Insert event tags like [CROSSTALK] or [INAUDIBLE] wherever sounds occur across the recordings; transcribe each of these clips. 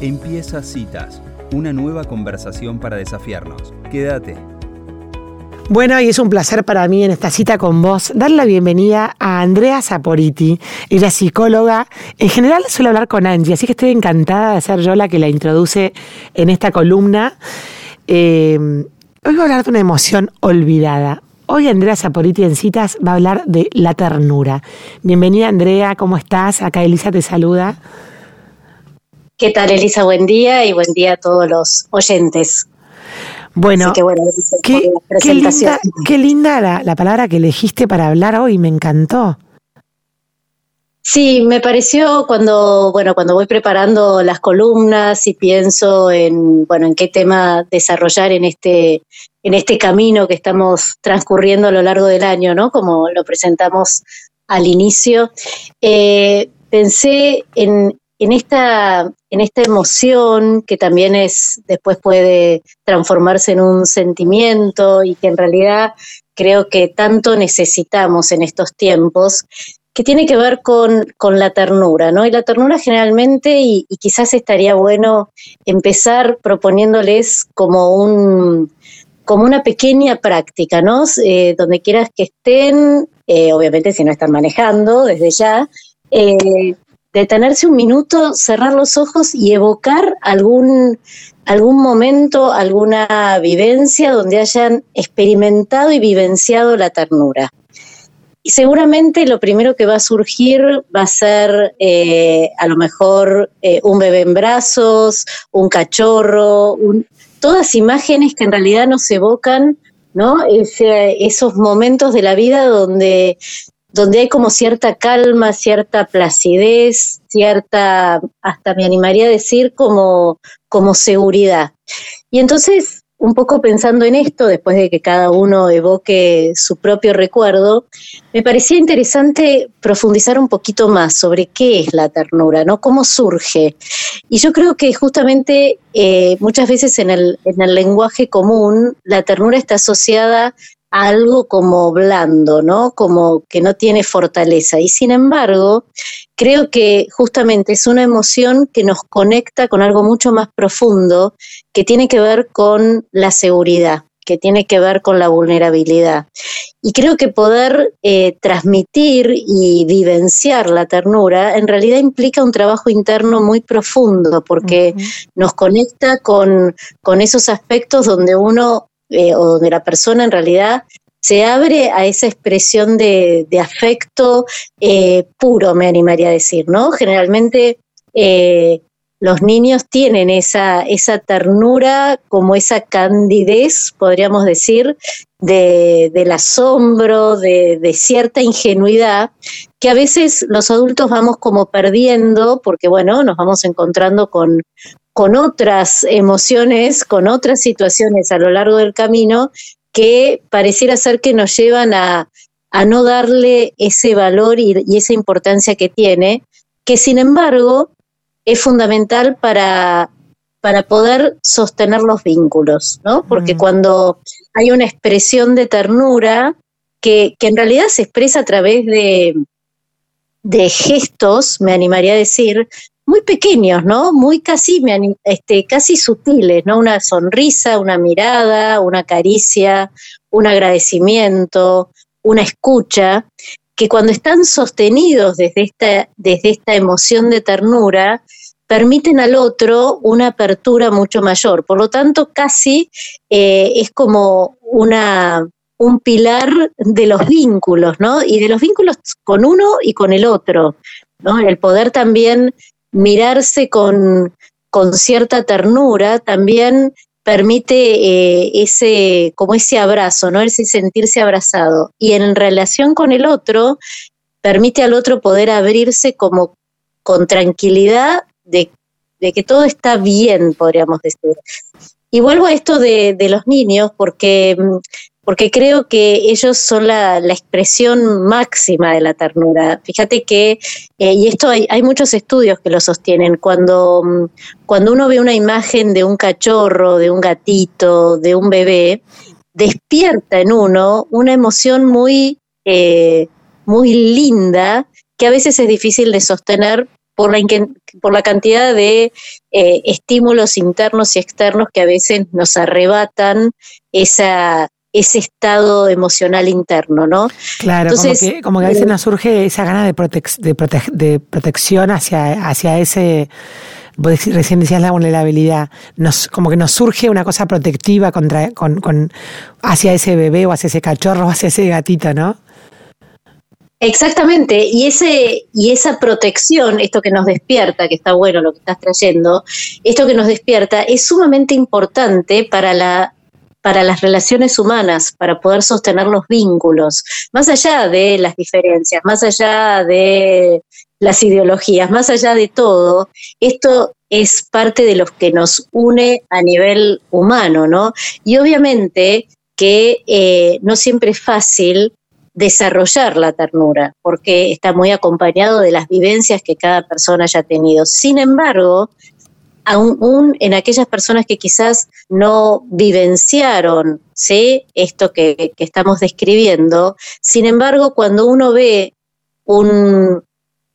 Empieza Citas, una nueva conversación para desafiarnos. Quédate. Bueno, y es un placer para mí en esta cita con vos dar la bienvenida a Andrea Saporiti. Ella psicóloga. En general suele hablar con Angie, así que estoy encantada de ser yo la que la introduce en esta columna. Eh, hoy voy a hablar de una emoción olvidada. Hoy Andrea Saporiti en citas va a hablar de la ternura. Bienvenida Andrea, ¿cómo estás? Acá Elisa te saluda. ¿Qué tal, Elisa? Buen día y buen día a todos los oyentes. Bueno, qué, linda, la, palabra que elegiste para hablar hoy, me encantó. Sí, me pareció cuando, bueno, cuando voy preparando las columnas y pienso en, bueno, en qué tema desarrollar en este, en este camino que estamos transcurriendo a lo largo del año, ¿no? Como lo presentamos al inicio, eh, pensé en, en esta, en esta emoción que también es, después puede transformarse en un sentimiento y que en realidad creo que tanto necesitamos en estos tiempos, que tiene que ver con, la ternura, ¿no? Y la ternura generalmente, y, quizás estaría bueno empezar proponiéndoles como un como una pequeña práctica, ¿no? Eh, donde quieras que estén, eh, obviamente si no están manejando desde ya, eh, detenerse un minuto, cerrar los ojos y evocar algún, algún momento, alguna vivencia donde hayan experimentado y vivenciado la ternura. Y seguramente lo primero que va a surgir va a ser eh, a lo mejor eh, un bebé en brazos, un cachorro, todas imágenes que en realidad nos evocan ¿no? esos momentos de la vida donde donde hay como cierta calma, cierta placidez, cierta, hasta me animaría a decir, como, como seguridad. Y entonces, un poco pensando en esto, después de que cada uno evoque su propio recuerdo, me parecía interesante profundizar un poquito más sobre qué es la ternura, ¿no? Cómo surge. Y yo creo que justamente eh, muchas veces en el, en el lenguaje común, la ternura está asociada algo como blando, ¿no? Como que no tiene fortaleza. Y sin embargo, creo que justamente es una emoción que nos conecta con algo mucho más profundo que tiene que ver con la seguridad, que tiene que ver con la vulnerabilidad. Y creo que poder eh, transmitir y vivenciar la ternura en realidad implica un trabajo interno muy profundo, porque nos conecta con, con esos aspectos donde uno eh, o donde la persona en realidad se abre a esa expresión de, afecto eh, puro, me animaría a decir, ¿no? Generalmente eh, los niños tienen esa, esa ternura, como esa candidez, podríamos decir, de, del asombro, de, cierta ingenuidad, que a veces los adultos vamos como perdiendo, porque bueno, nos vamos encontrando con, con otras emociones, con otras situaciones a lo largo del camino que pareciera ser que nos llevan a, no darle ese valor y, esa importancia que tiene, que sin embargo es fundamental para, para poder sostener los vínculos, ¿no? Porque mm. cuando hay una expresión de ternura que, que, en realidad se expresa a través de, de gestos, me animaría a decir, muy pequeños, ¿no? Muy casi, este, casi sutiles, ¿no? Una sonrisa, una mirada, una caricia, un agradecimiento, una escucha, que cuando están sostenidos desde esta, desde esta emoción de ternura, permiten al otro una apertura mucho mayor. Por lo tanto, casi eh, es como una, un pilar de los vínculos, ¿no? Y de los vínculos con uno y con el otro, ¿no? El poder también mirarse con, cierta ternura también permite eh, ese, como ese abrazo, ¿no? Ese sentirse abrazado. Y en relación con el otro, permite al otro poder abrirse como con tranquilidad de, que todo está bien, podríamos decir. Y vuelvo a esto de, los niños, porque mm, porque creo que ellos son la, expresión máxima de la ternura. Fíjate que, eh, y esto hay, muchos estudios que lo sostienen, cuando, mm, cuando uno ve una imagen de un cachorro, de un gatito, de un bebé, despierta en uno una emoción muy, eh, muy linda que a veces es difícil de sostener por la, cantidad de eh, estímulos internos y externos que a veces nos arrebatan esa, ese estado emocional interno, ¿no? Claro, como, que, a veces eh, nos surge esa gana de, de, protección hacia, hacia ese, vos recién decías la vulnerabilidad, nos, como que nos surge una cosa protectiva contra, con, con, hacia ese bebé o hacia ese cachorro o hacia ese gatito, ¿no? Exactamente, y, ese, y esa protección, esto que nos despierta, que está bueno lo que estás trayendo, esto que nos despierta es sumamente importante para la para las relaciones humanas, para poder sostener los vínculos, más allá de las diferencias, más allá de las ideologías, más allá de todo, esto es parte de lo que nos une a nivel humano, ¿no? Y obviamente que eh, no siempre es fácil desarrollar la ternura, porque está muy acompañado de las vivencias que cada persona haya tenido. Sin embargo, aún en aquellas personas que quizás no vivenciaron ¿sí? esto que, estamos describiendo, sin embargo, cuando uno ve un,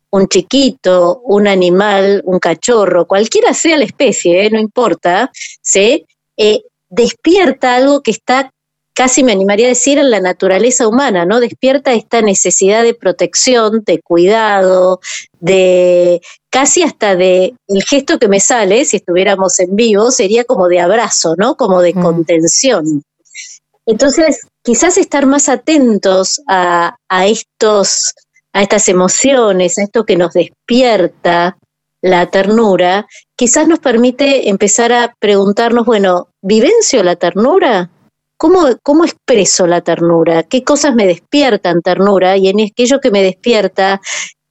un chiquito, un animal, un cachorro, cualquiera sea la especie, ¿eh? no importa, ¿sí? Eh, despierta algo que está casi me animaría a decir en la naturaleza humana, ¿no? Despierta esta necesidad de protección, de cuidado, de casi hasta de el gesto que me sale, si estuviéramos en vivo, sería como de abrazo, ¿no? Como de mm. contención. Entonces, quizás estar más atentos a, a estos, a estas emociones, a esto que nos despierta la ternura, quizás nos permite empezar a preguntarnos, bueno, ¿vivencio la ternura? ¿Cómo, ¿Cómo expreso la ternura? ¿Qué cosas me despiertan ternura? Y en aquello que me despierta,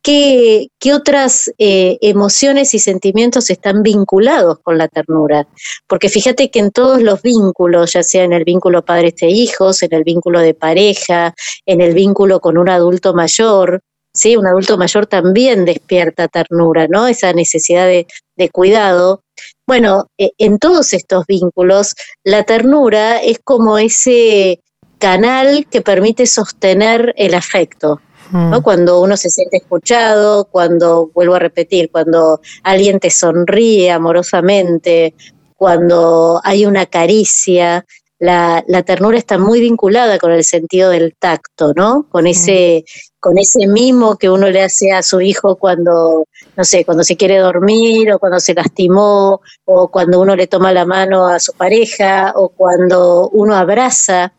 ¿qué, qué otras eh, emociones y sentimientos están vinculados con la ternura? Porque fíjate que en todos los vínculos, ya sea en el vínculo padres e hijos, en el vínculo de pareja, en el vínculo con un adulto mayor, ¿sí? Un adulto mayor también despierta ternura, ¿no? Esa necesidad de, de cuidado. Bueno, e, en todos estos vínculos, la ternura es como ese canal que permite sostener el afecto. ¿no? Mm. Cuando uno se siente escuchado, cuando, vuelvo a repetir, cuando alguien te sonríe amorosamente, cuando hay una caricia, la, la, ternura está muy vinculada con el sentido del tacto, ¿no? Con ese, con ese mimo que uno le hace a su hijo cuando, no sé, cuando se quiere dormir o cuando se lastimó o cuando uno le toma la mano a su pareja o cuando uno abraza.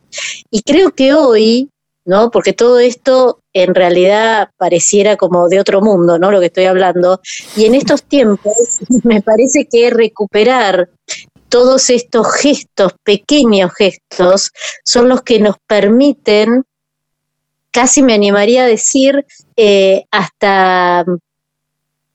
Y creo que hoy, ¿no? Porque todo esto en realidad pareciera como de otro mundo, ¿no? Lo que estoy hablando. Y en estos tiempos [LAUGHS] me parece que recuperar todos estos gestos, pequeños gestos, son los que nos permiten casi me animaría a decir, eh, hasta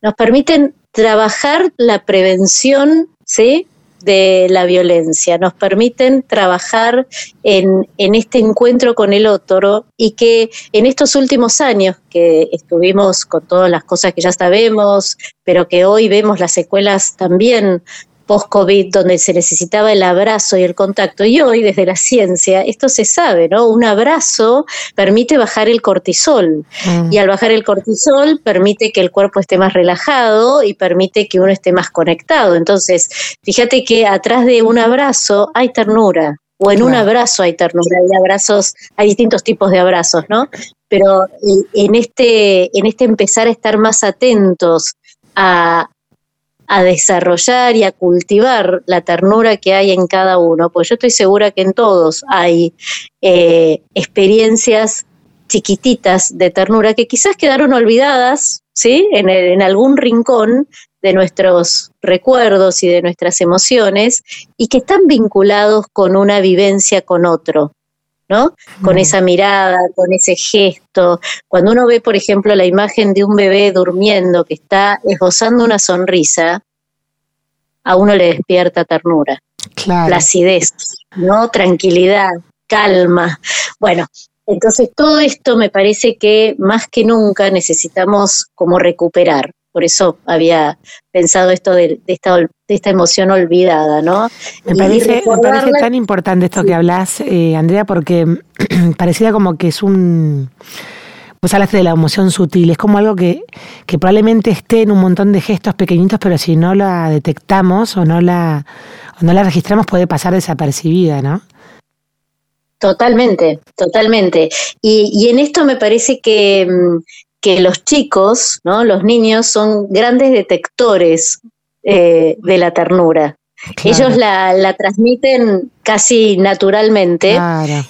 nos permiten trabajar la prevención ¿sí? de la violencia, nos permiten trabajar en, este encuentro con el otro y que en estos últimos años que estuvimos con todas las cosas que ya sabemos, pero que hoy vemos las secuelas también post-COVID, donde se necesitaba el abrazo y el contacto. Y hoy, desde la ciencia, esto se sabe, ¿no? Un abrazo permite bajar el cortisol. Mm. Y al bajar el cortisol, permite que el cuerpo esté más relajado y permite que uno esté más conectado. Entonces, fíjate que atrás de un abrazo hay ternura. O en un abrazo hay ternura, hay abrazos, hay distintos tipos de abrazos, ¿no? Pero en este, en este empezar a estar más atentos a, a desarrollar y a cultivar la ternura que hay en cada uno, pues yo estoy segura que en todos hay eh, experiencias chiquititas de ternura que quizás quedaron olvidadas, ¿sí? En, en algún rincón de nuestros recuerdos y de nuestras emociones y que están vinculados con una vivencia con otro, ¿no? Con esa mirada, con ese gesto. Cuando uno ve, por ejemplo, la imagen de un bebé durmiendo que está esbozando una sonrisa, a uno le despierta ternura, placidez, ¿no? Tranquilidad, calma. Bueno, entonces todo esto me parece que más que nunca necesitamos como recuperar. Por eso había pensado esto de, esta, de esta, emoción olvidada, ¿no? Me parece, tan importante esto que hablas, eh, Andrea, porque [CLEARS THROAT] parecía como que es un Vos hablaste de la emoción sutil, es como algo que, que probablemente esté en un montón de gestos pequeñitos, pero si no la detectamos o no la, o no la registramos puede pasar desapercibida, ¿no? Totalmente, totalmente. Y, y en esto me parece que, mm, que los chicos, ¿no? los niños, son grandes detectores eh, de la ternura. Ellos la, la, transmiten casi naturalmente. Claro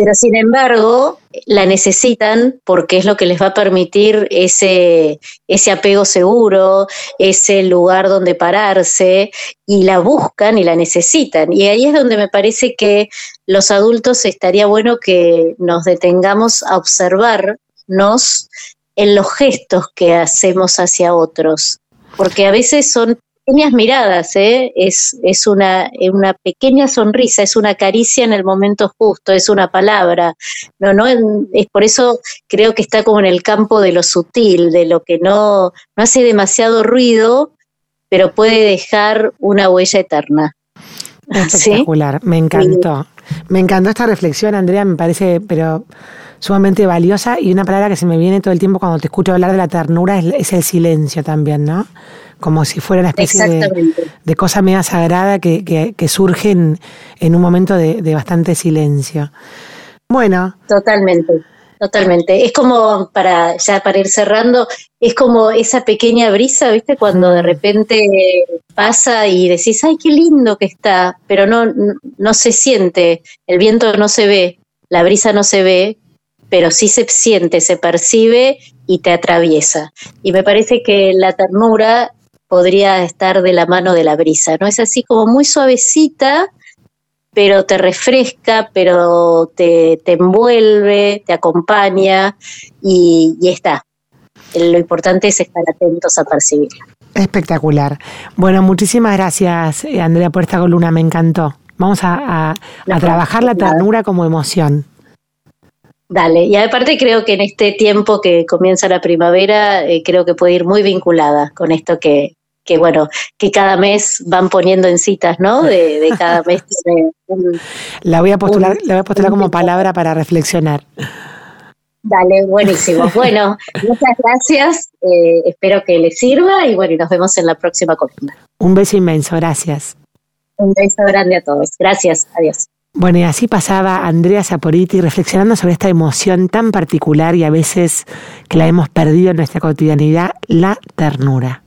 pero sin embargo la necesitan porque es lo que les va a permitir ese, ese apego seguro, ese lugar donde pararse, y la buscan y la necesitan. Y ahí es donde me parece que los adultos estaría bueno que nos detengamos a observarnos en los gestos que hacemos hacia otros, porque a veces son pequeñas miradas, ¿eh? es, es una, una pequeña sonrisa, es una caricia en el momento justo, es una palabra. No, no, es por eso creo que está como en el campo de lo sutil, de lo que no, no hace demasiado ruido, pero puede dejar una huella eterna. Espectacular, me encantó. Me encantó esta reflexión, Andrea, me parece, pero sumamente valiosa y una palabra que se me viene todo el tiempo cuando te escucho hablar de la ternura es, es el silencio también, ¿no? como si fuera una especie de, cosa media sagrada que, que, surge en, un momento de, bastante silencio. Bueno. Totalmente, totalmente. Es como, para ya para ir cerrando, es como esa pequeña brisa, ¿viste? Cuando de mm. repente pasa y decís, ay, qué lindo que está, pero no, no se siente, el viento no se ve, la brisa no se ve, pero sí se siente, se percibe y te atraviesa. Y me parece que la ternura podría estar de la mano de la brisa, ¿no? Es así como muy suavecita, pero te refresca, pero te, envuelve, te acompaña y, está. Lo importante es estar atentos a percibirla. Espectacular. Bueno, muchísimas gracias, eh, Andrea, por esta columna, me encantó. Vamos a, trabajar la ternura como emoción. Dale, y aparte creo que en este tiempo que comienza la primavera, eh, creo que puede ir muy vinculada con esto que, que bueno, que cada mes van poniendo en citas, ¿no? De, cada [LAUGHS] mes la voy a postular, la voy a postular como palabra para reflexionar. Dale, buenísimo. [LAUGHS] Bueno, muchas gracias. Eh, espero que les sirva y bueno, nos vemos en la próxima columna. Un beso inmenso, gracias. Un beso grande a todos. Gracias, adiós. Bueno, y así pasaba Andrea Saporiti reflexionando sobre esta emoción tan particular y a veces que la hemos perdido en nuestra cotidianidad, la ternura.